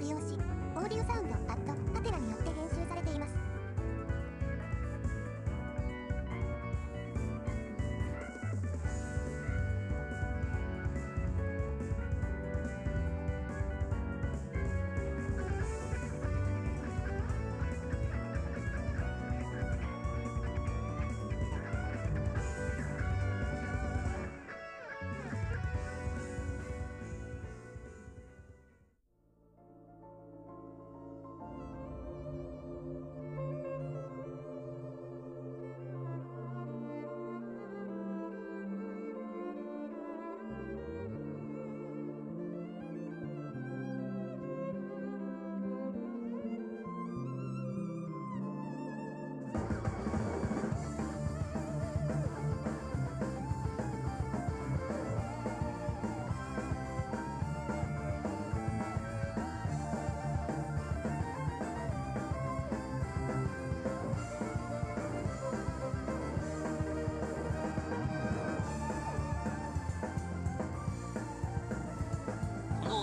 オ用しオーディオサウンドアット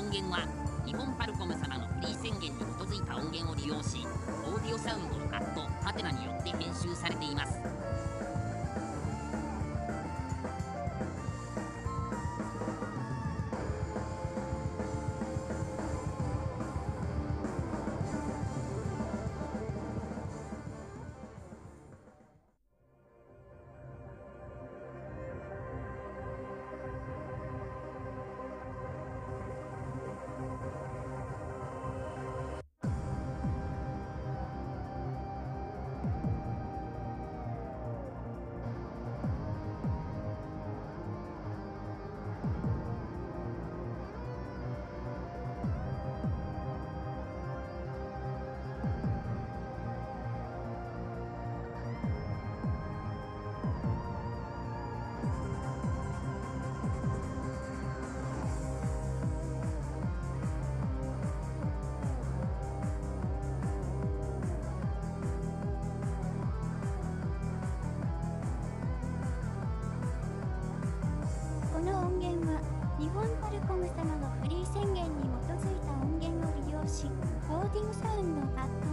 源は日本パルコム様のフリー宣言に基づいた音源を利用しオーディオサウンドのカットハテナによって編集されています。様のフリー宣言に基づいた音源を利用しコーディングサウンドアット